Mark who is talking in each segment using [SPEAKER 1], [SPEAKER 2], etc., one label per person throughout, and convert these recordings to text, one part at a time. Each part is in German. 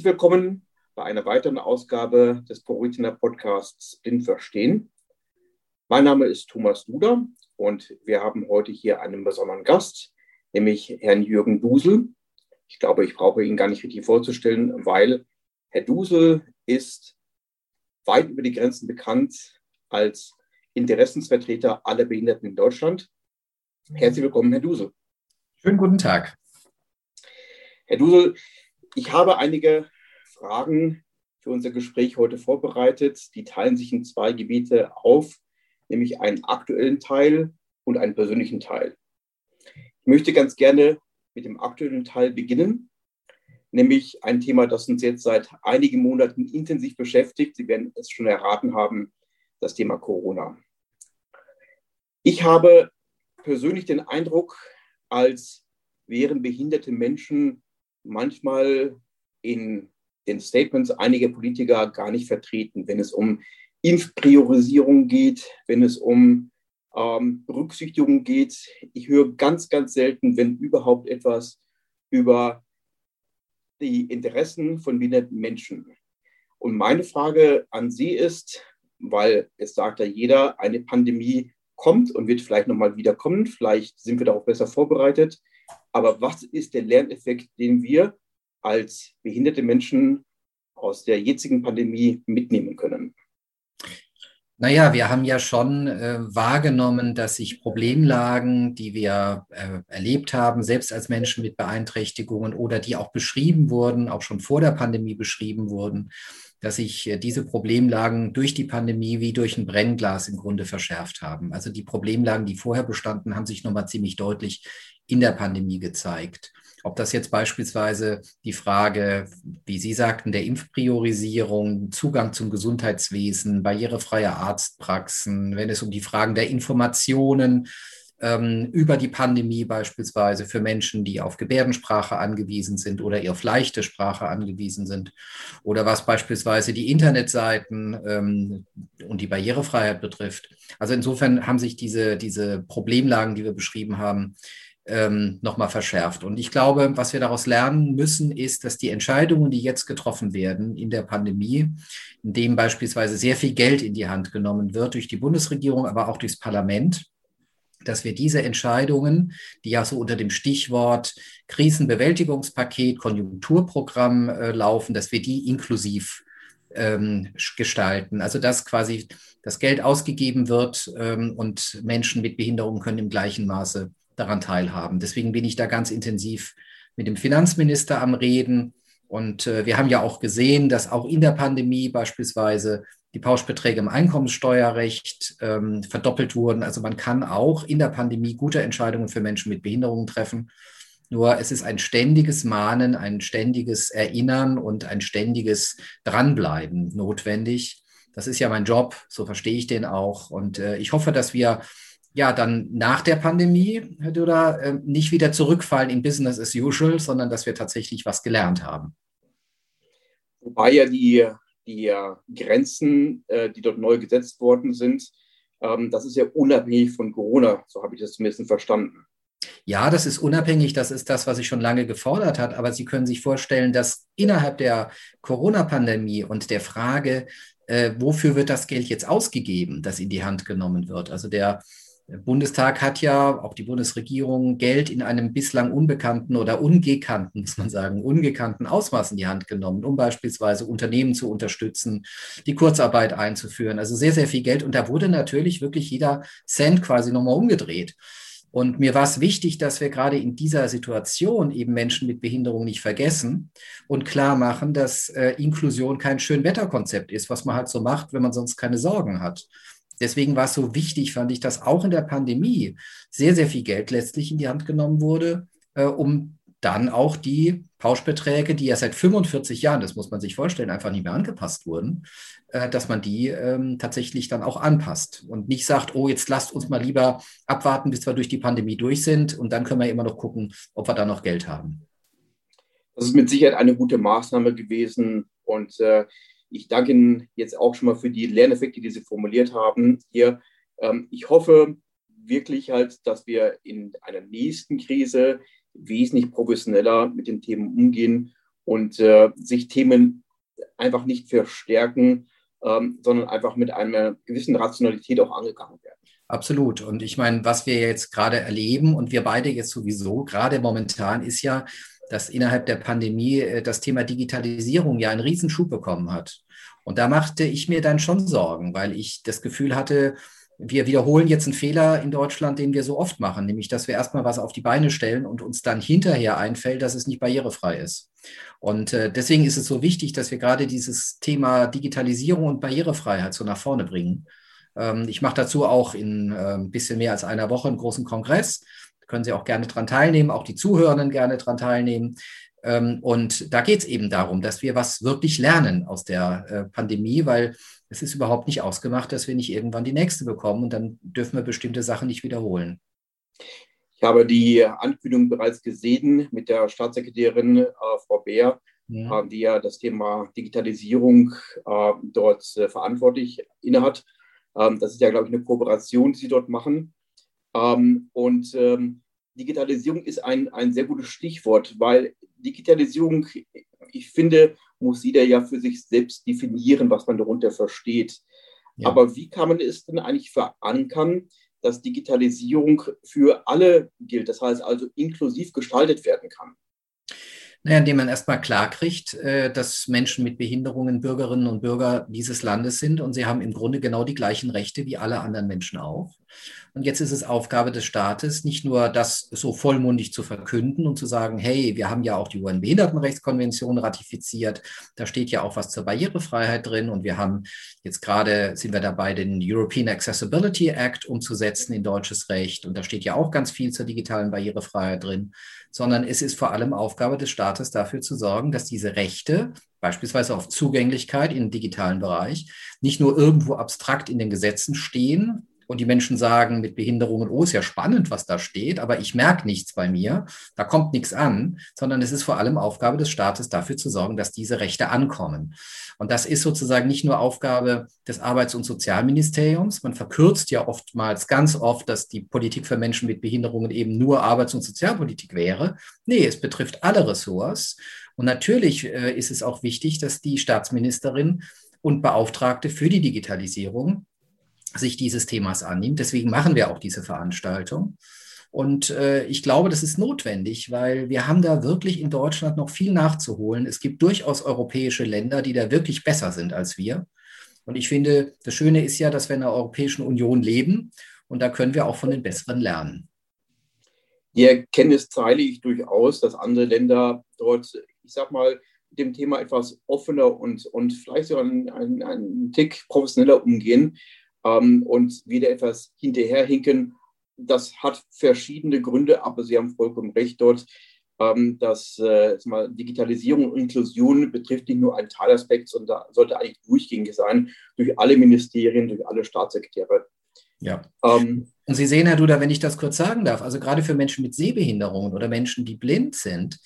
[SPEAKER 1] Herzlich willkommen bei einer weiteren Ausgabe des ProRetina Podcasts Blind Verstehen. Mein Name ist Thomas Duder und wir haben heute hier einen besonderen Gast, nämlich Herrn Jürgen Dusel. Ich glaube, ich brauche ihn gar nicht richtig vorzustellen, weil Herr Dusel ist weit über die Grenzen bekannt als Interessensvertreter aller Behinderten in Deutschland. Herzlich willkommen, Herr Dusel.
[SPEAKER 2] Schönen guten Tag.
[SPEAKER 1] Herr Dusel, ich habe einige Fragen für unser Gespräch heute vorbereitet. Die teilen sich in zwei Gebiete auf, nämlich einen aktuellen Teil und einen persönlichen Teil. Ich möchte ganz gerne mit dem aktuellen Teil beginnen, nämlich ein Thema, das uns jetzt seit einigen Monaten intensiv beschäftigt. Sie werden es schon erraten haben, das Thema Corona. Ich habe persönlich den Eindruck, als wären behinderte Menschen manchmal in den Statements einiger Politiker gar nicht vertreten, wenn es um Impfpriorisierung geht, wenn es um ähm, Berücksichtigung geht. Ich höre ganz, ganz selten, wenn überhaupt etwas über die Interessen von behinderten Menschen. Und meine Frage an Sie ist, weil es sagt ja jeder, eine Pandemie kommt und wird vielleicht nochmal wiederkommen, vielleicht sind wir darauf besser vorbereitet. Aber was ist der Lerneffekt, den wir als behinderte Menschen aus der jetzigen Pandemie mitnehmen können?
[SPEAKER 2] Naja, wir haben ja schon äh, wahrgenommen, dass sich Problemlagen, die wir äh, erlebt haben, selbst als Menschen mit Beeinträchtigungen oder die auch beschrieben wurden, auch schon vor der Pandemie beschrieben wurden, dass sich äh, diese Problemlagen durch die Pandemie wie durch ein Brennglas im Grunde verschärft haben. Also die Problemlagen, die vorher bestanden, haben sich nochmal ziemlich deutlich in der Pandemie gezeigt. Ob das jetzt beispielsweise die Frage, wie Sie sagten, der Impfpriorisierung, Zugang zum Gesundheitswesen, barrierefreie Arztpraxen, wenn es um die Fragen der Informationen ähm, über die Pandemie beispielsweise für Menschen, die auf Gebärdensprache angewiesen sind oder auf leichte Sprache angewiesen sind, oder was beispielsweise die Internetseiten ähm, und die Barrierefreiheit betrifft. Also insofern haben sich diese, diese Problemlagen, die wir beschrieben haben, ähm, nochmal verschärft. Und ich glaube, was wir daraus lernen müssen, ist, dass die Entscheidungen, die jetzt getroffen werden in der Pandemie, in dem beispielsweise sehr viel Geld in die Hand genommen wird durch die Bundesregierung, aber auch durchs Parlament, dass wir diese Entscheidungen, die ja so unter dem Stichwort Krisenbewältigungspaket, Konjunkturprogramm äh, laufen, dass wir die inklusiv ähm, gestalten. Also dass quasi das Geld ausgegeben wird ähm, und Menschen mit Behinderungen können im gleichen Maße daran teilhaben. Deswegen bin ich da ganz intensiv mit dem Finanzminister am Reden. Und äh, wir haben ja auch gesehen, dass auch in der Pandemie beispielsweise die Pauschbeträge im Einkommenssteuerrecht ähm, verdoppelt wurden. Also man kann auch in der Pandemie gute Entscheidungen für Menschen mit Behinderungen treffen. Nur es ist ein ständiges Mahnen, ein ständiges Erinnern und ein ständiges Dranbleiben notwendig. Das ist ja mein Job, so verstehe ich den auch. Und äh, ich hoffe, dass wir ja dann nach der Pandemie, Herr Duda, äh, nicht wieder zurückfallen in Business as usual, sondern dass wir tatsächlich was gelernt haben.
[SPEAKER 1] Wobei ja die, die Grenzen, äh, die dort neu gesetzt worden sind, ähm, das ist ja unabhängig von Corona, so habe ich das zumindest verstanden.
[SPEAKER 2] Ja, das ist unabhängig, das ist das, was sich schon lange gefordert hat, aber Sie können sich vorstellen, dass innerhalb der Corona-Pandemie und der Frage, äh, wofür wird das Geld jetzt ausgegeben, das in die Hand genommen wird, also der Bundestag hat ja, auch die Bundesregierung, Geld in einem bislang unbekannten oder ungekannten, muss man sagen, ungekannten Ausmaß in die Hand genommen, um beispielsweise Unternehmen zu unterstützen, die Kurzarbeit einzuführen. Also sehr, sehr viel Geld. Und da wurde natürlich wirklich jeder Cent quasi nochmal umgedreht. Und mir war es wichtig, dass wir gerade in dieser Situation eben Menschen mit Behinderung nicht vergessen und klar machen, dass äh, Inklusion kein Schönwetterkonzept ist, was man halt so macht, wenn man sonst keine Sorgen hat. Deswegen war es so wichtig, fand ich, dass auch in der Pandemie sehr, sehr viel Geld letztlich in die Hand genommen wurde, äh, um dann auch die Pauschbeträge, die ja seit 45 Jahren, das muss man sich vorstellen, einfach nicht mehr angepasst wurden, äh, dass man die ähm, tatsächlich dann auch anpasst und nicht sagt, oh, jetzt lasst uns mal lieber abwarten, bis wir durch die Pandemie durch sind und dann können wir immer noch gucken, ob wir da noch Geld haben.
[SPEAKER 1] Das ist mit Sicherheit eine gute Maßnahme gewesen und äh, ich danke Ihnen jetzt auch schon mal für die Lerneffekte, die Sie formuliert haben hier. Ähm, ich hoffe wirklich halt, dass wir in einer nächsten Krise wesentlich professioneller mit den Themen umgehen und äh, sich Themen einfach nicht verstärken, ähm, sondern einfach mit einer gewissen Rationalität auch angegangen werden.
[SPEAKER 2] Absolut. Und ich meine, was wir jetzt gerade erleben und wir beide jetzt sowieso, gerade momentan, ist ja, dass innerhalb der Pandemie äh, das Thema Digitalisierung ja einen Riesenschub bekommen hat. Und da machte ich mir dann schon Sorgen, weil ich das Gefühl hatte, wir wiederholen jetzt einen Fehler in Deutschland, den wir so oft machen, nämlich dass wir erstmal was auf die Beine stellen und uns dann hinterher einfällt, dass es nicht barrierefrei ist. Und äh, deswegen ist es so wichtig, dass wir gerade dieses Thema Digitalisierung und Barrierefreiheit so nach vorne bringen. Ähm, ich mache dazu auch in äh, ein bisschen mehr als einer Woche einen großen Kongress. Können Sie auch gerne dran teilnehmen, auch die Zuhörenden gerne dran teilnehmen. Ähm, und da geht es eben darum, dass wir was wirklich lernen aus der äh, Pandemie, weil es ist überhaupt nicht ausgemacht, dass wir nicht irgendwann die nächste bekommen und dann dürfen wir bestimmte Sachen nicht wiederholen.
[SPEAKER 1] Ich habe die Ankündigung bereits gesehen mit der Staatssekretärin äh, Frau Beer, ja. Äh, die ja das Thema Digitalisierung äh, dort äh, verantwortlich innehat. Ähm, das ist ja, glaube ich, eine Kooperation, die sie dort machen. Ähm, und ähm, Digitalisierung ist ein, ein sehr gutes Stichwort, weil Digitalisierung, ich finde, muss jeder ja für sich selbst definieren, was man darunter versteht. Ja. Aber wie kann man es denn eigentlich verankern, dass Digitalisierung für alle gilt, das heißt also inklusiv gestaltet werden kann?
[SPEAKER 2] Naja, indem man erstmal klarkriegt, äh, dass Menschen mit Behinderungen Bürgerinnen und Bürger dieses Landes sind und sie haben im Grunde genau die gleichen Rechte wie alle anderen Menschen auch. Und jetzt ist es Aufgabe des Staates, nicht nur das so vollmundig zu verkünden und zu sagen, hey, wir haben ja auch die UN-Behindertenrechtskonvention ratifiziert, da steht ja auch was zur Barrierefreiheit drin und wir haben jetzt gerade, sind wir dabei, den European Accessibility Act umzusetzen in deutsches Recht und da steht ja auch ganz viel zur digitalen Barrierefreiheit drin, sondern es ist vor allem Aufgabe des Staates dafür zu sorgen, dass diese Rechte beispielsweise auf Zugänglichkeit im digitalen Bereich, nicht nur irgendwo abstrakt in den Gesetzen stehen, und die Menschen sagen mit Behinderungen, oh, ist ja spannend, was da steht, aber ich merke nichts bei mir, da kommt nichts an, sondern es ist vor allem Aufgabe des Staates, dafür zu sorgen, dass diese Rechte ankommen. Und das ist sozusagen nicht nur Aufgabe des Arbeits- und Sozialministeriums. Man verkürzt ja oftmals ganz oft, dass die Politik für Menschen mit Behinderungen eben nur Arbeits- und Sozialpolitik wäre. Nee, es betrifft alle Ressorts. Und natürlich äh, ist es auch wichtig, dass die Staatsministerin und Beauftragte für die Digitalisierung sich dieses Themas annimmt. Deswegen machen wir auch diese Veranstaltung. Und äh, ich glaube, das ist notwendig, weil wir haben da wirklich in Deutschland noch viel nachzuholen. Es gibt durchaus europäische Länder, die da wirklich besser sind als wir. Und ich finde, das Schöne ist ja, dass wir in der Europäischen Union leben und da können wir auch von den Besseren lernen.
[SPEAKER 1] Die Erkenntnis teile ich durchaus, dass andere Länder dort, ich sag mal, mit dem Thema etwas offener und, und vielleicht sogar einen, einen, einen Tick professioneller umgehen ähm, und wieder etwas hinterherhinken. Das hat verschiedene Gründe, aber Sie haben vollkommen recht dort. Ähm, dass äh, mal, Digitalisierung und Inklusion betrifft nicht nur einen Teilaspekt, sondern sollte eigentlich durchgängig sein durch alle Ministerien, durch alle Staatssekretäre.
[SPEAKER 2] Ja. Ähm, und Sie sehen, Herr Duda, wenn ich das kurz sagen darf, also gerade für Menschen mit Sehbehinderungen oder Menschen, die blind sind,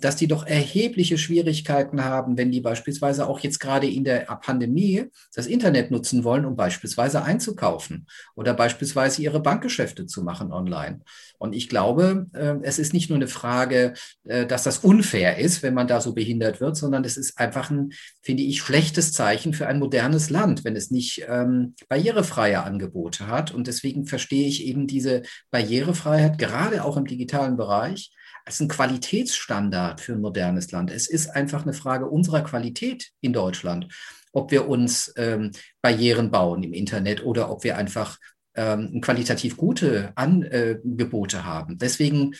[SPEAKER 2] dass die doch erhebliche Schwierigkeiten haben, wenn die beispielsweise auch jetzt gerade in der Pandemie das Internet nutzen wollen, um beispielsweise einzukaufen oder beispielsweise ihre Bankgeschäfte zu machen online. Und ich glaube, äh, es ist nicht nur eine Frage, äh, dass das unfair ist, wenn man da so behindert wird, sondern es ist einfach ein, finde ich, schlechtes Zeichen für ein modernes Land, wenn es nicht ähm, barrierefreie Angebote hat. Und deswegen verstehe ich eben diese Barrierefreiheit gerade auch im digitalen Bereich als ein Qualitätsstandard für ein modernes Land. Es ist einfach eine Frage unserer Qualität in Deutschland, ob wir uns ähm, Barrieren bauen im Internet oder ob wir einfach ähm, qualitativ gute Angebote haben. Deswegen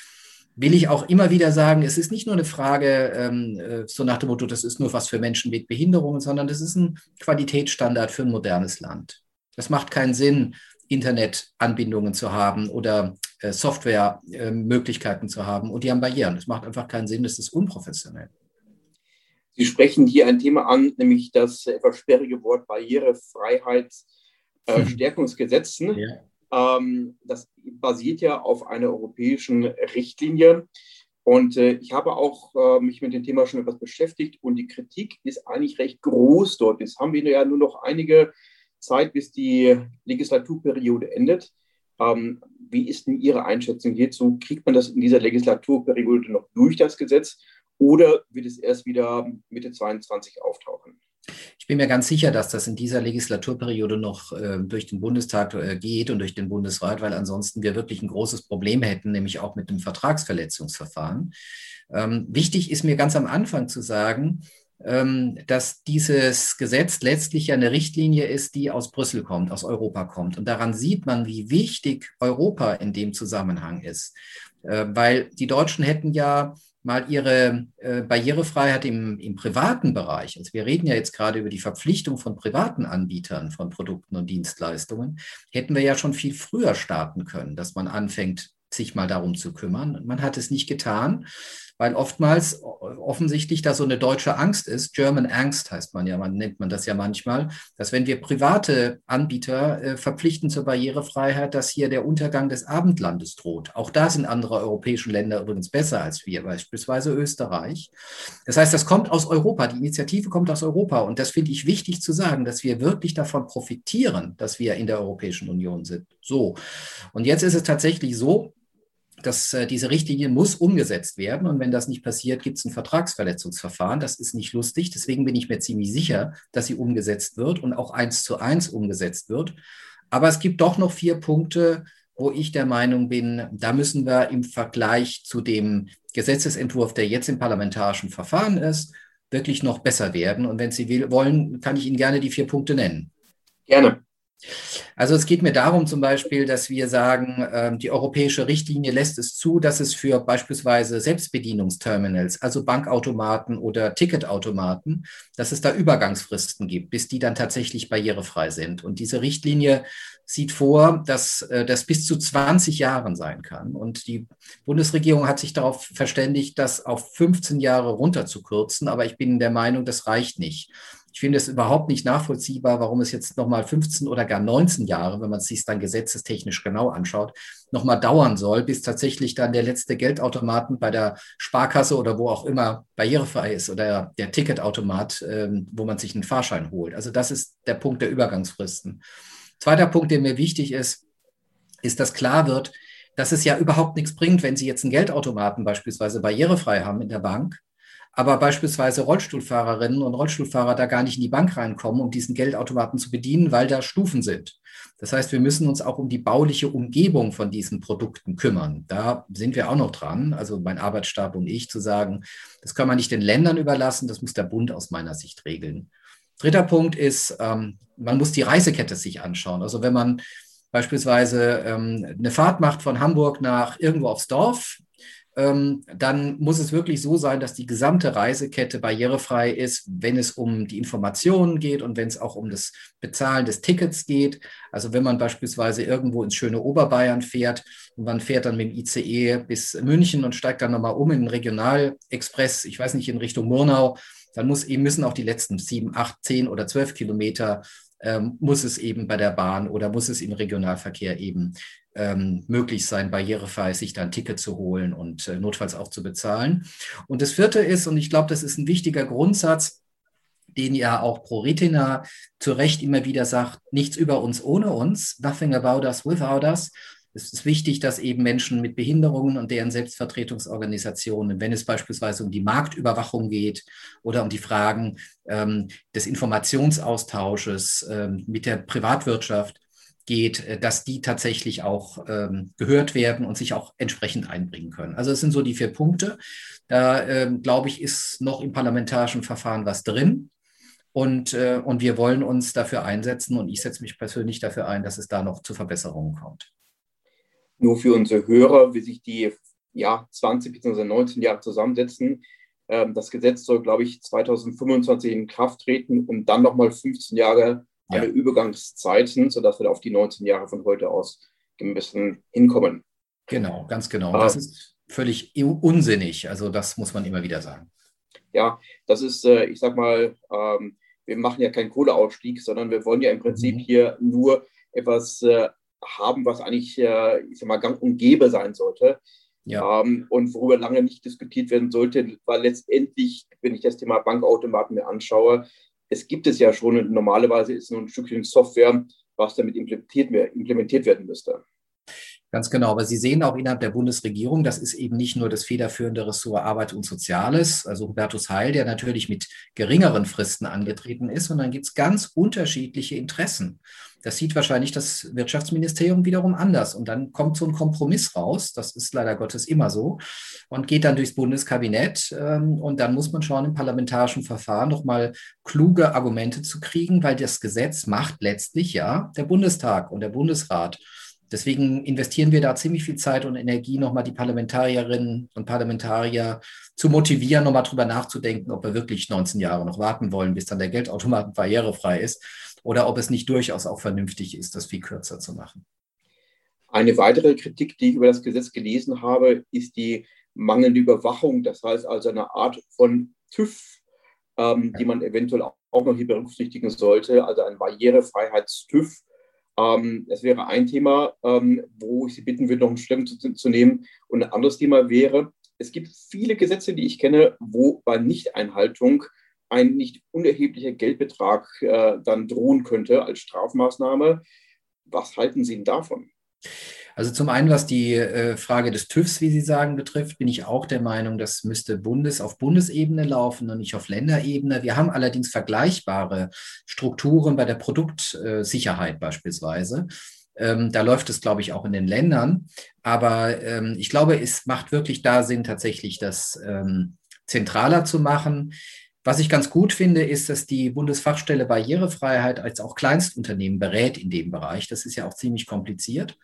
[SPEAKER 2] will ich auch immer wieder sagen, es ist nicht nur eine Frage ähm, äh, so nach dem Motto, das ist nur was für Menschen mit Behinderungen, sondern das ist ein Qualitätsstandard für ein modernes Land. Es macht keinen Sinn, Internetanbindungen zu haben oder äh, Softwaremöglichkeiten äh, zu haben und die haben Barrieren. Das macht einfach keinen Sinn, das ist unprofessionell.
[SPEAKER 1] Sie sprechen hier ein Thema an, nämlich das etwas sperrige Wort Barrierefreiheitsstärkungsgesetz. Äh, hm. ja. ähm, das basiert ja auf einer europäischen Richtlinie. Und äh, ich habe auch äh, mich mit dem Thema schon etwas beschäftigt und die Kritik ist eigentlich recht groß dort. Jetzt haben wir ja nur noch einige Zeit, bis die Legislaturperiode endet. Ähm, wie ist denn Ihre Einschätzung hierzu? Kriegt man das in dieser Legislaturperiode noch durch das Gesetz Oder wird es erst wieder Mitte 22 auftauchen?
[SPEAKER 2] Ich bin mir ganz sicher, dass das in dieser Legislaturperiode noch äh, durch den Bundestag äh, geht und durch den Bundesrat, weil ansonsten wir wirklich ein großes Problem hätten, nämlich auch mit dem Vertragsverletzungsverfahren. Ähm, wichtig ist mir ganz am Anfang zu sagen, dass dieses Gesetz letztlich ja eine Richtlinie ist, die aus Brüssel kommt, aus Europa kommt. Und daran sieht man, wie wichtig Europa in dem Zusammenhang ist. Äh, weil die Deutschen hätten ja mal ihre äh, Barrierefreiheit im, im privaten Bereich, also wir reden ja jetzt gerade über die Verpflichtung von privaten Anbietern von Produkten und Dienstleistungen, hätten wir ja schon viel früher starten können, dass man anfängt, sich mal darum zu kümmern. Man hat es nicht getan weil oftmals offensichtlich da so eine deutsche Angst ist. German Angst heißt man ja, man nennt man das ja manchmal, dass wenn wir private Anbieter äh, verpflichten zur Barrierefreiheit, dass hier der Untergang des Abendlandes droht. Auch da sind andere europäische Länder übrigens besser als wir, beispielsweise Österreich. Das heißt, das kommt aus Europa, die Initiative kommt aus Europa und das finde ich wichtig zu sagen, dass wir wirklich davon profitieren, dass wir in der Europäischen Union sind. So. Und jetzt ist es tatsächlich so, dass äh, diese Richtlinie muss umgesetzt werden. Und wenn das nicht passiert, gibt es ein Vertragsverletzungsverfahren. Das ist nicht lustig. Deswegen bin ich mir ziemlich sicher, dass sie umgesetzt wird und auch eins zu eins umgesetzt wird. Aber es gibt doch noch vier Punkte, wo ich der Meinung bin, da müssen wir im Vergleich zu dem Gesetzesentwurf, der jetzt im parlamentarischen Verfahren ist, wirklich noch besser werden. Und wenn Sie wollen, kann ich Ihnen gerne die vier Punkte nennen.
[SPEAKER 1] Gerne.
[SPEAKER 2] Also es geht mir darum zum Beispiel, dass wir sagen, ähm, die europäische Richtlinie lässt es zu, dass es für beispielsweise Selbstbedienungsterminals, also Bankautomaten oder Ticketautomaten, dass es da Übergangsfristen gibt, bis die dann tatsächlich barrierefrei sind. Und diese Richtlinie sieht vor, dass äh, das bis zu 20 Jahren sein kann. Und die Bundesregierung hat sich darauf verständigt, das auf 15 Jahre runterzukürzen. Aber ich bin der Meinung, das reicht nicht. Ich finde es überhaupt nicht nachvollziehbar, warum es jetzt nochmal 15 oder gar 19 Jahre, wenn man es sich dann gesetzestechnisch genau anschaut, nochmal dauern soll, bis tatsächlich dann der letzte Geldautomaten bei der Sparkasse oder wo auch immer barrierefrei ist oder der Ticketautomat, ähm, wo man sich einen Fahrschein holt. Also das ist der Punkt der Übergangsfristen. Zweiter Punkt, der mir wichtig ist, ist, dass klar wird, dass es ja überhaupt nichts bringt, wenn Sie jetzt einen Geldautomaten beispielsweise barrierefrei haben in der Bank aber beispielsweise Rollstuhlfahrerinnen und Rollstuhlfahrer da gar nicht in die Bank reinkommen, um diesen Geldautomaten zu bedienen, weil da Stufen sind. Das heißt, wir müssen uns auch um die bauliche Umgebung von diesen Produkten kümmern. Da sind wir auch noch dran, also mein Arbeitsstab und ich, zu sagen, das kann man nicht den Ländern überlassen, das muss der Bund aus meiner Sicht regeln. Dritter Punkt ist, ähm, man muss die Reisekette sich anschauen. Also wenn man beispielsweise ähm, eine Fahrt macht von Hamburg nach irgendwo aufs Dorf, dann muss es wirklich so sein, dass die gesamte Reisekette barrierefrei ist, wenn es um die Informationen geht und wenn es auch um das Bezahlen des Tickets geht. Also wenn man beispielsweise irgendwo ins schöne Oberbayern fährt und man fährt dann mit dem ICE bis München und steigt dann nochmal um in den Regionalexpress, ich weiß nicht, in Richtung Murnau, dann muss eben müssen auch die letzten sieben, acht, zehn oder zwölf Kilometer ähm, muss es eben bei der Bahn oder muss es im Regionalverkehr eben ähm, möglich sein, barrierefrei sich da ein Ticket zu holen und äh, notfalls auch zu bezahlen. Und das vierte ist, und ich glaube, das ist ein wichtiger Grundsatz, den ja auch ProRetina zu Recht immer wieder sagt, nichts über uns ohne uns, nothing about us without us. Es ist wichtig, dass eben Menschen mit Behinderungen und deren Selbstvertretungsorganisationen, wenn es beispielsweise um die Marktüberwachung geht oder um die Fragen ähm, des Informationsaustausches ähm, mit der Privatwirtschaft, geht, äh, dass die tatsächlich auch ähm, gehört werden und sich auch entsprechend einbringen können. Also es sind so die vier Punkte. Da, ähm, glaube ich, ist noch im parlamentarischen Verfahren was drin. Und, äh, und wir wollen uns dafür einsetzen und ich setze mich persönlich dafür ein, dass es da noch zu Verbesserungen kommt.
[SPEAKER 1] Nur für unsere Hörer, wie sich die ja, 20 bzw. 19 Jahre zusammensetzen. Ähm, das Gesetz soll, glaube ich, 2025 in Kraft treten und dann nochmal 15 Jahre alle ja. Übergangszeiten, sodass wir auf die 19 Jahre von heute aus ein bisschen hinkommen.
[SPEAKER 2] Genau, ganz genau. Und das ist völlig unsinnig. Also das muss man immer wieder sagen.
[SPEAKER 1] Ja, das ist, äh, ich sag mal, ähm, wir machen ja keinen Kohleausstieg, sondern wir wollen ja im Prinzip mhm. hier nur etwas äh, haben, was eigentlich, äh, ich sag mal, gang und gäbe sein sollte. Ja. Ähm, und worüber lange nicht diskutiert werden sollte, weil letztendlich, wenn ich das Thema Bankautomaten mir anschaue, es gibt es ja schon. Normalerweise ist nur ein Stückchen Software, was damit implementiert, implementiert werden müsste.
[SPEAKER 2] Ganz genau. Aber Sie sehen auch innerhalb der Bundesregierung, das ist eben nicht nur das federführende Ressort Arbeit und Soziales, also Hubertus Heil, der natürlich mit geringeren Fristen angetreten ist, sondern gibt es ganz unterschiedliche Interessen. Das sieht wahrscheinlich das Wirtschaftsministerium wiederum anders. Und dann kommt so ein Kompromiss raus, das ist leider Gottes immer so, und geht dann durchs Bundeskabinett. Ähm, und dann muss man schauen, im parlamentarischen Verfahren nochmal kluge Argumente zu kriegen, weil das Gesetz macht letztlich ja der Bundestag und der Bundesrat. Deswegen investieren wir da ziemlich viel Zeit und Energie, nochmal die Parlamentarierinnen und Parlamentarier zu motivieren, nochmal drüber nachzudenken, ob wir wirklich 19 Jahre noch warten wollen, bis dann der Geldautomaten barrierefrei ist oder ob es nicht durchaus auch vernünftig ist, das viel kürzer zu machen.
[SPEAKER 1] Eine weitere Kritik, die ich über das Gesetz gelesen habe, ist die mangelnde Überwachung. Das heißt also eine Art von TÜV, ähm, die man eventuell auch noch hier berücksichtigen sollte, also ein Barrierefreiheits-TÜV ähm, das wäre ein Thema, ähm, wo ich Sie bitten würde, noch einen Stellung zu, zu, nehmen. Und ein anderes Thema wäre, es gibt viele Gesetze, die ich kenne, wo bei Nichteinhaltung ein nicht unerheblicher Geldbetrag äh, dann drohen könnte als Strafmaßnahme. Was halten Sie davon?
[SPEAKER 2] Also zum einen, was die äh, Frage des TÜVs, wie Sie sagen, betrifft, bin ich auch der Meinung, das müsste Bundes auf Bundesebene laufen und nicht auf Länderebene. Wir haben allerdings vergleichbare Strukturen bei der Produktsicherheit beispielsweise. Ähm, da läuft es, glaube ich, auch in den Ländern. Aber ähm, ich glaube, es macht wirklich da Sinn, tatsächlich das ähm, zentraler zu machen. Was ich ganz gut finde, ist, dass die Bundesfachstelle Barrierefreiheit als auch Kleinstunternehmen berät in dem Bereich. Das ist ja auch ziemlich kompliziert.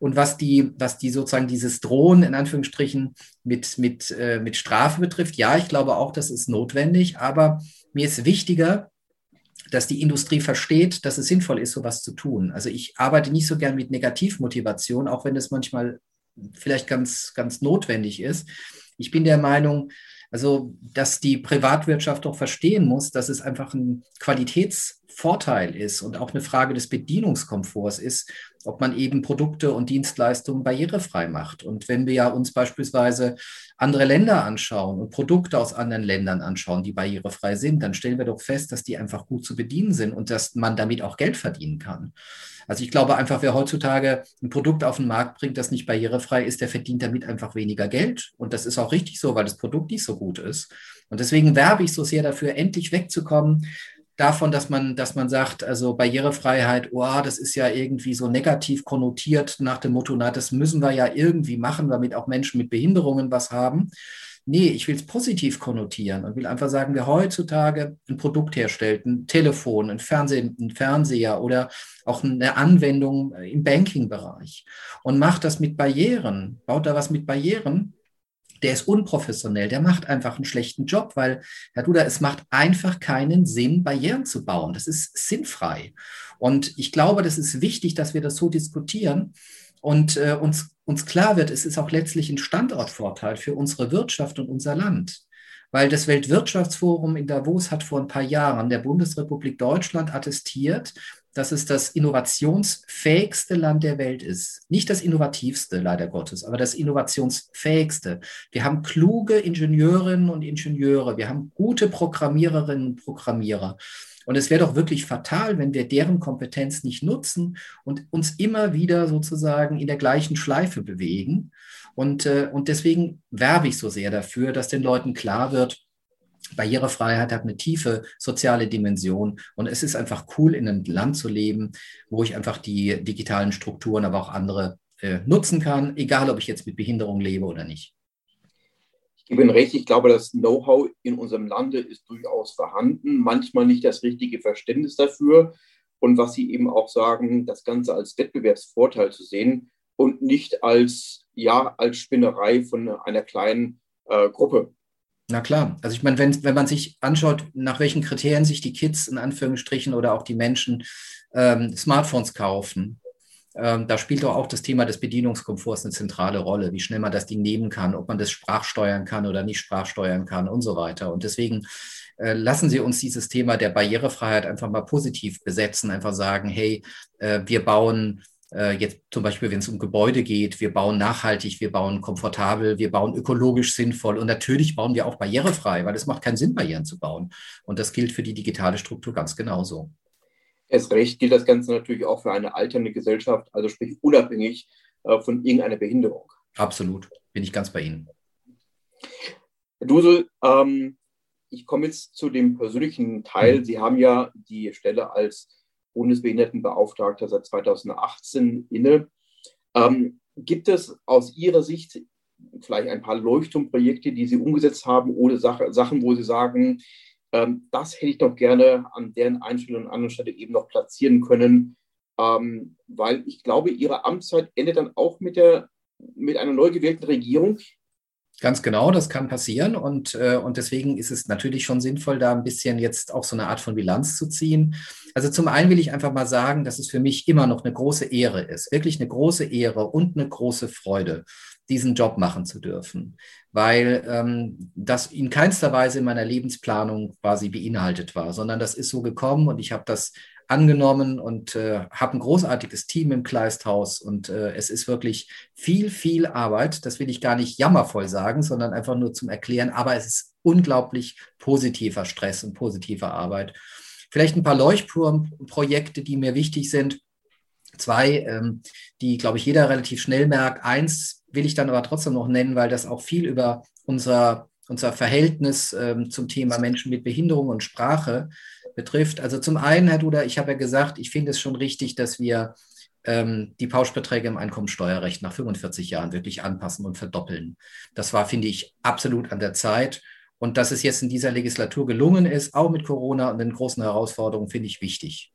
[SPEAKER 2] Und was die, was die sozusagen dieses Drohen in Anführungsstrichen mit, mit, äh, mit Strafe betrifft, ja, ich glaube auch, das ist notwendig. Aber mir ist wichtiger, dass die Industrie versteht, dass es sinnvoll ist, sowas zu tun. Also ich arbeite nicht so gern mit Negativmotivation, auch wenn es manchmal vielleicht ganz, ganz notwendig ist. Ich bin der Meinung, also, dass die Privatwirtschaft doch verstehen muss, dass es einfach ein Qualitätsvorteil ist und auch eine Frage des Bedienungskomforts ist, ob man eben Produkte und Dienstleistungen barrierefrei macht. Und wenn wir ja uns beispielsweise andere Länder anschauen und Produkte aus anderen Ländern anschauen, die barrierefrei sind, dann stellen wir doch fest, dass die einfach gut zu bedienen sind und dass man damit auch Geld verdienen kann. Also ich glaube einfach, wer heutzutage ein Produkt auf den Markt bringt, das nicht barrierefrei ist, der verdient damit einfach weniger Geld. Und das ist auch richtig so, weil das Produkt nicht so gut ist. Und deswegen werbe ich so sehr dafür, endlich wegzukommen davon, dass man, dass man sagt, also Barrierefreiheit, oh, das ist ja irgendwie so negativ konnotiert nach dem Motto, na, das müssen wir ja irgendwie machen, damit auch Menschen mit Behinderungen was haben. Nee, ich will es positiv konnotieren und will einfach sagen, wer heutzutage ein Produkt herstellt, ein Telefon, ein, Fernseh, ein Fernseher oder auch eine Anwendung im Banking-Bereich und macht das mit Barrieren, baut da was mit Barrieren, der ist unprofessionell, der macht einfach einen schlechten Job, weil, Herr Duda, es macht einfach keinen Sinn, Barrieren zu bauen. Das ist sinnfrei. Und ich glaube, das ist wichtig, dass wir das so diskutieren und äh, uns, uns klar wird, es ist auch letztlich ein Standortvorteil für unsere Wirtschaft und unser Land. Weil das Weltwirtschaftsforum in Davos hat vor ein paar Jahren der Bundesrepublik Deutschland attestiert, dass es das innovationsfähigste Land der Welt ist. Nicht das innovativste, leider Gottes, aber das innovationsfähigste. Wir haben kluge Ingenieurinnen und Ingenieure, wir haben gute Programmiererinnen und Programmierer. Und es wäre doch wirklich fatal, wenn wir deren Kompetenz nicht nutzen und uns immer wieder sozusagen in der gleichen Schleife bewegen. Und, äh, und deswegen werbe ich so sehr dafür, dass den Leuten klar wird, Barrierefreiheit hat eine tiefe soziale Dimension und es ist einfach cool, in einem Land zu leben, wo ich einfach die digitalen Strukturen, aber auch andere äh, nutzen kann, egal ob ich jetzt mit Behinderung lebe oder nicht.
[SPEAKER 1] Ich gebe Ihnen recht, ich glaube, das Know-how in unserem Lande ist durchaus vorhanden, manchmal nicht das richtige Verständnis dafür. Und was Sie eben auch sagen, das Ganze als Wettbewerbsvorteil zu sehen und nicht als, ja, als Spinnerei von einer kleinen äh, Gruppe.
[SPEAKER 2] Na klar, also ich meine, wenn, wenn man sich anschaut, nach welchen Kriterien sich die Kids in Anführungsstrichen oder auch die Menschen ähm, Smartphones kaufen, ähm, da spielt doch auch das Thema des Bedienungskomforts eine zentrale Rolle, wie schnell man das Ding nehmen kann, ob man das sprachsteuern kann oder nicht sprachsteuern kann und so weiter. Und deswegen äh, lassen Sie uns dieses Thema der Barrierefreiheit einfach mal positiv besetzen, einfach sagen, hey, äh, wir bauen jetzt zum Beispiel, wenn es um Gebäude geht, wir bauen nachhaltig, wir bauen komfortabel, wir bauen ökologisch sinnvoll und natürlich bauen wir auch barrierefrei, weil es macht keinen Sinn, Barrieren zu bauen. Und das gilt für die digitale Struktur ganz genauso.
[SPEAKER 1] Erst recht gilt das Ganze natürlich auch für eine alternde Gesellschaft, also sprich unabhängig äh, von irgendeiner Behinderung.
[SPEAKER 2] Absolut, bin ich ganz bei Ihnen.
[SPEAKER 1] Herr Dusel, ähm, ich komme jetzt zu dem persönlichen Teil. Mhm. Sie haben ja die Stelle als Bundesbehindertenbeauftragter seit 2018 inne. Ähm, gibt es aus Ihrer Sicht vielleicht ein paar Leuchtturmprojekte, die Sie umgesetzt haben oder Sachen, wo Sie sagen, ähm, das hätte ich doch gerne an deren Einstellung an anderen Stelle eben noch platzieren können, ähm, weil ich glaube, Ihre Amtszeit endet dann auch mit, der, mit einer neu gewählten Regierung.
[SPEAKER 2] Ganz genau, das kann passieren und, äh, und deswegen ist es natürlich schon sinnvoll, da ein bisschen jetzt auch so eine Art von Bilanz zu ziehen. Also zum einen will ich einfach mal sagen, dass es für mich immer noch eine große Ehre ist, wirklich eine große Ehre und eine große Freude, diesen Job machen zu dürfen, weil ähm, das in keinster Weise in meiner Lebensplanung quasi beinhaltet war, sondern das ist so gekommen und ich habe das angenommen und äh, habe ein großartiges Team im Kleisthaus und äh, es ist wirklich viel, viel Arbeit. Das will ich gar nicht jammervoll sagen, sondern einfach nur zum Erklären. Aber es ist unglaublich positiver Stress und positive Arbeit. Vielleicht ein paar Leuchtturmprojekte, die mir wichtig sind. Zwei, ähm, die, glaube ich, jeder relativ schnell merkt. Eins will ich dann aber trotzdem noch nennen, weil das auch viel über unser, unser Verhältnis ähm, zum Thema Menschen mit Behinderung und Sprache betrifft. Also zum einen, Herr Duda, ich habe ja gesagt, ich finde es schon richtig, dass wir ähm, die Pauschbeträge im Einkommensteuerrecht nach 45 Jahren wirklich anpassen und verdoppeln. Das war, finde ich, absolut an der Zeit. Und dass es jetzt in dieser Legislatur gelungen ist, auch mit Corona und den großen Herausforderungen, finde ich wichtig.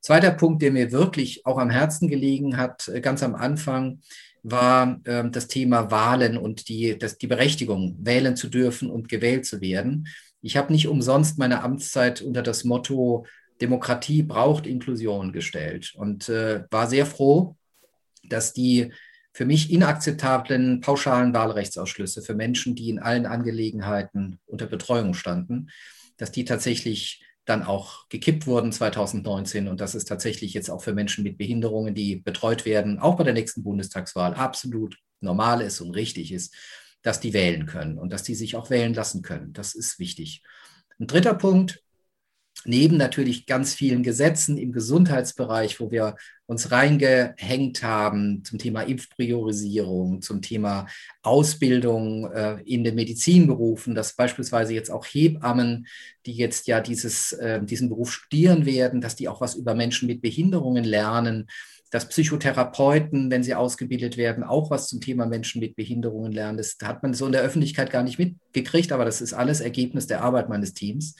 [SPEAKER 2] Zweiter Punkt, der mir wirklich auch am Herzen gelegen hat, äh, ganz am Anfang, war äh, das Thema Wahlen und die, das, die Berechtigung, wählen zu dürfen und gewählt zu werden. Ich habe nicht umsonst meine Amtszeit unter das Motto Demokratie braucht Inklusion gestellt und äh, war sehr froh, dass die für mich inakzeptablen pauschalen Wahlrechtsausschlüsse für Menschen, die in allen Angelegenheiten unter Betreuung standen, dass die tatsächlich dann auch gekippt wurden 2019 und dass es tatsächlich jetzt auch für Menschen mit Behinderungen, die betreut werden, auch bei der nächsten Bundestagswahl absolut normal ist und richtig ist, dass die wählen können und dass die sich auch wählen lassen können. Das ist wichtig. Ein dritter Punkt, neben natürlich ganz vielen Gesetzen im Gesundheitsbereich, wo wir uns reingehängt haben zum Thema Impfpriorisierung, zum Thema Ausbildung äh, in den Medizinberufen, dass beispielsweise jetzt auch Hebammen, die jetzt ja dieses, äh, diesen Beruf studieren werden, dass die auch was über Menschen mit Behinderungen lernen, dass Psychotherapeuten, wenn sie ausgebildet werden, auch was zum Thema Menschen mit Behinderungen lernen. Das hat man so in der Öffentlichkeit gar nicht mitgekriegt, aber das ist alles Ergebnis der Arbeit meines Teams.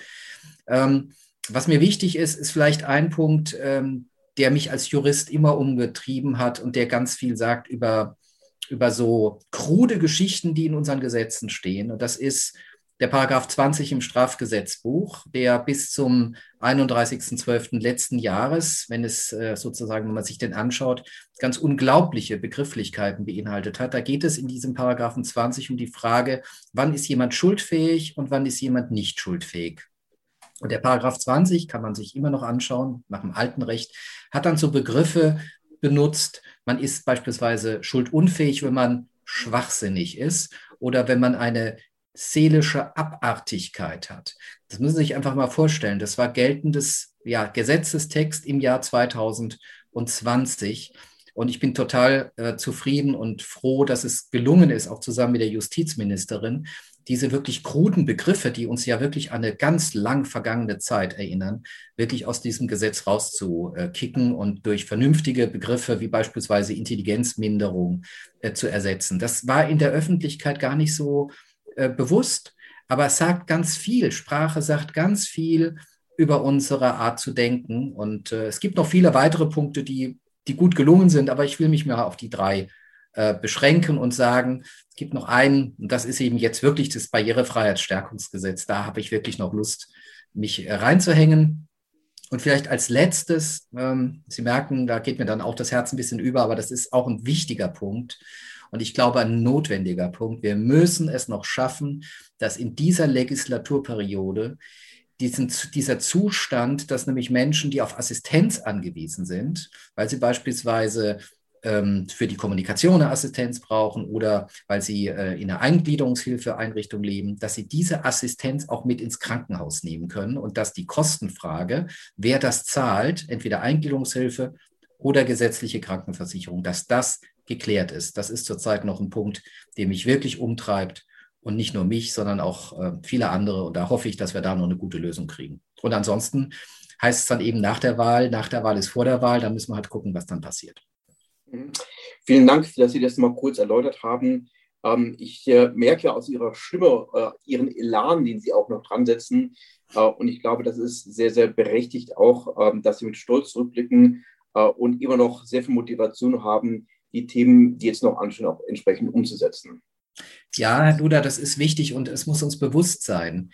[SPEAKER 2] Ähm, was mir wichtig ist, ist vielleicht ein Punkt, ähm, der mich als Jurist immer umgetrieben hat und der ganz viel sagt über, über so krude Geschichten, die in unseren Gesetzen stehen. Und das ist der Paragraph 20 im Strafgesetzbuch, der bis zum 31.12. letzten Jahres, wenn es äh, sozusagen, wenn man sich den anschaut, ganz unglaubliche Begrifflichkeiten beinhaltet hat. Da geht es in diesem Paragraphen 20 um die Frage, wann ist jemand schuldfähig und wann ist jemand nicht schuldfähig. Und der Paragraph 20 kann man sich immer noch anschauen, nach dem alten Recht, hat dann so Begriffe benutzt. Man ist beispielsweise schuldunfähig, wenn man schwachsinnig ist oder wenn man eine seelische Abartigkeit hat. Das müssen Sie sich einfach mal vorstellen. Das war geltendes ja, Gesetzestext im Jahr 2020. Und ich bin total äh, zufrieden und froh, dass es gelungen ist, auch zusammen mit der Justizministerin, diese wirklich kruden Begriffe, die uns ja wirklich an eine ganz lang vergangene Zeit erinnern, wirklich aus diesem Gesetz rauszukicken und durch vernünftige Begriffe wie beispielsweise Intelligenzminderung äh, zu ersetzen. Das war in der Öffentlichkeit gar nicht so äh, bewusst, aber es sagt ganz viel. Sprache sagt ganz viel über unsere Art zu denken. Und äh, es gibt noch viele weitere Punkte, die, die gut gelungen sind, aber ich will mich mal auf die drei äh, beschränken und sagen, es gibt noch einen, und das ist eben jetzt wirklich das Barrierefreiheitsstärkungsgesetz. Da habe ich wirklich noch Lust, mich äh, reinzuhängen. Und vielleicht als letztes, ähm, Sie merken, da geht mir dann auch das Herz ein bisschen über, aber das ist auch ein wichtiger Punkt. Und ich glaube, ein notwendiger Punkt. Wir müssen es noch schaffen, dass in dieser Legislaturperiode diesen, dieser Zustand, dass nämlich Menschen, die auf Assistenz angewiesen sind, weil sie beispielsweise ähm, für die Kommunikation eine Assistenz brauchen oder weil sie äh, in einer Eingliederungshilfeeinrichtung leben, dass sie diese Assistenz auch mit ins Krankenhaus nehmen können und dass die Kostenfrage, wer das zahlt, entweder Eingliederungshilfe oder gesetzliche Krankenversicherung, dass das geklärt ist. Das ist zurzeit noch ein Punkt, der mich wirklich umtreibt und nicht nur mich, sondern auch äh, viele andere. Und da hoffe ich, dass wir da noch eine gute Lösung kriegen. Und ansonsten heißt es dann eben nach der Wahl, nach der Wahl ist vor der Wahl, da müssen wir halt gucken, was dann passiert.
[SPEAKER 1] Mhm. Vielen Dank, dass Sie das mal kurz erläutert haben. Ähm, ich äh, merke aus Ihrer Stimme äh, Ihren Elan, den Sie auch noch dran setzen. Äh, und ich glaube, das ist sehr, sehr berechtigt auch, ähm, dass Sie mit Stolz zurückblicken äh, und immer noch sehr viel Motivation haben, die Themen, die jetzt noch anstehen, auch entsprechend umzusetzen.
[SPEAKER 2] Ja, Herr Duda, das ist wichtig und es muss uns bewusst sein.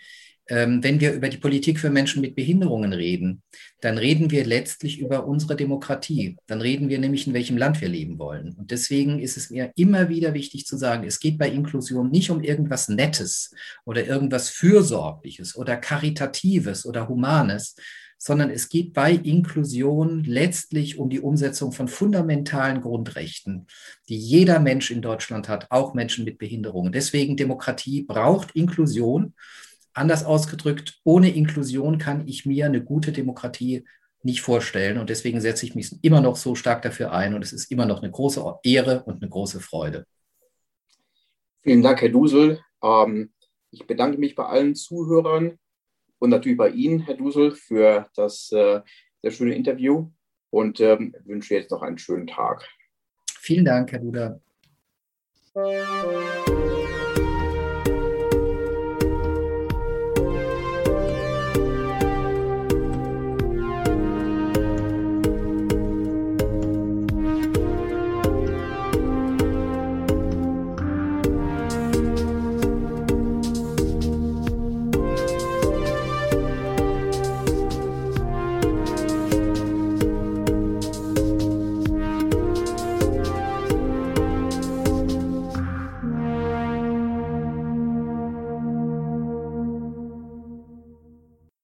[SPEAKER 2] Ähm, wenn wir über die Politik für Menschen mit Behinderungen reden, dann reden wir letztlich über unsere Demokratie. Dann reden wir nämlich, in welchem Land wir leben wollen. Und deswegen ist es mir immer wieder wichtig zu sagen, es geht bei Inklusion nicht um irgendwas Nettes oder irgendwas Fürsorgliches oder Karitatives oder Humanes, sondern es geht bei Inklusion letztlich um die Umsetzung von fundamentalen Grundrechten, die jeder Mensch in Deutschland hat, auch Menschen mit Behinderungen. Deswegen Demokratie braucht Inklusion. Anders ausgedrückt, ohne Inklusion kann ich mir eine gute Demokratie nicht vorstellen. Und deswegen setze ich mich immer noch so stark dafür ein. Und es ist immer noch eine große Ehre und eine große Freude.
[SPEAKER 1] Vielen Dank, Herr Dusel. Ähm, ich bedanke mich bei allen Zuhörern und natürlich bei Ihnen, Herr Dusel, für das äh, sehr schöne Interview und ähm, wünsche jetzt noch einen schönen Tag.
[SPEAKER 2] Vielen Dank, Herr Duda.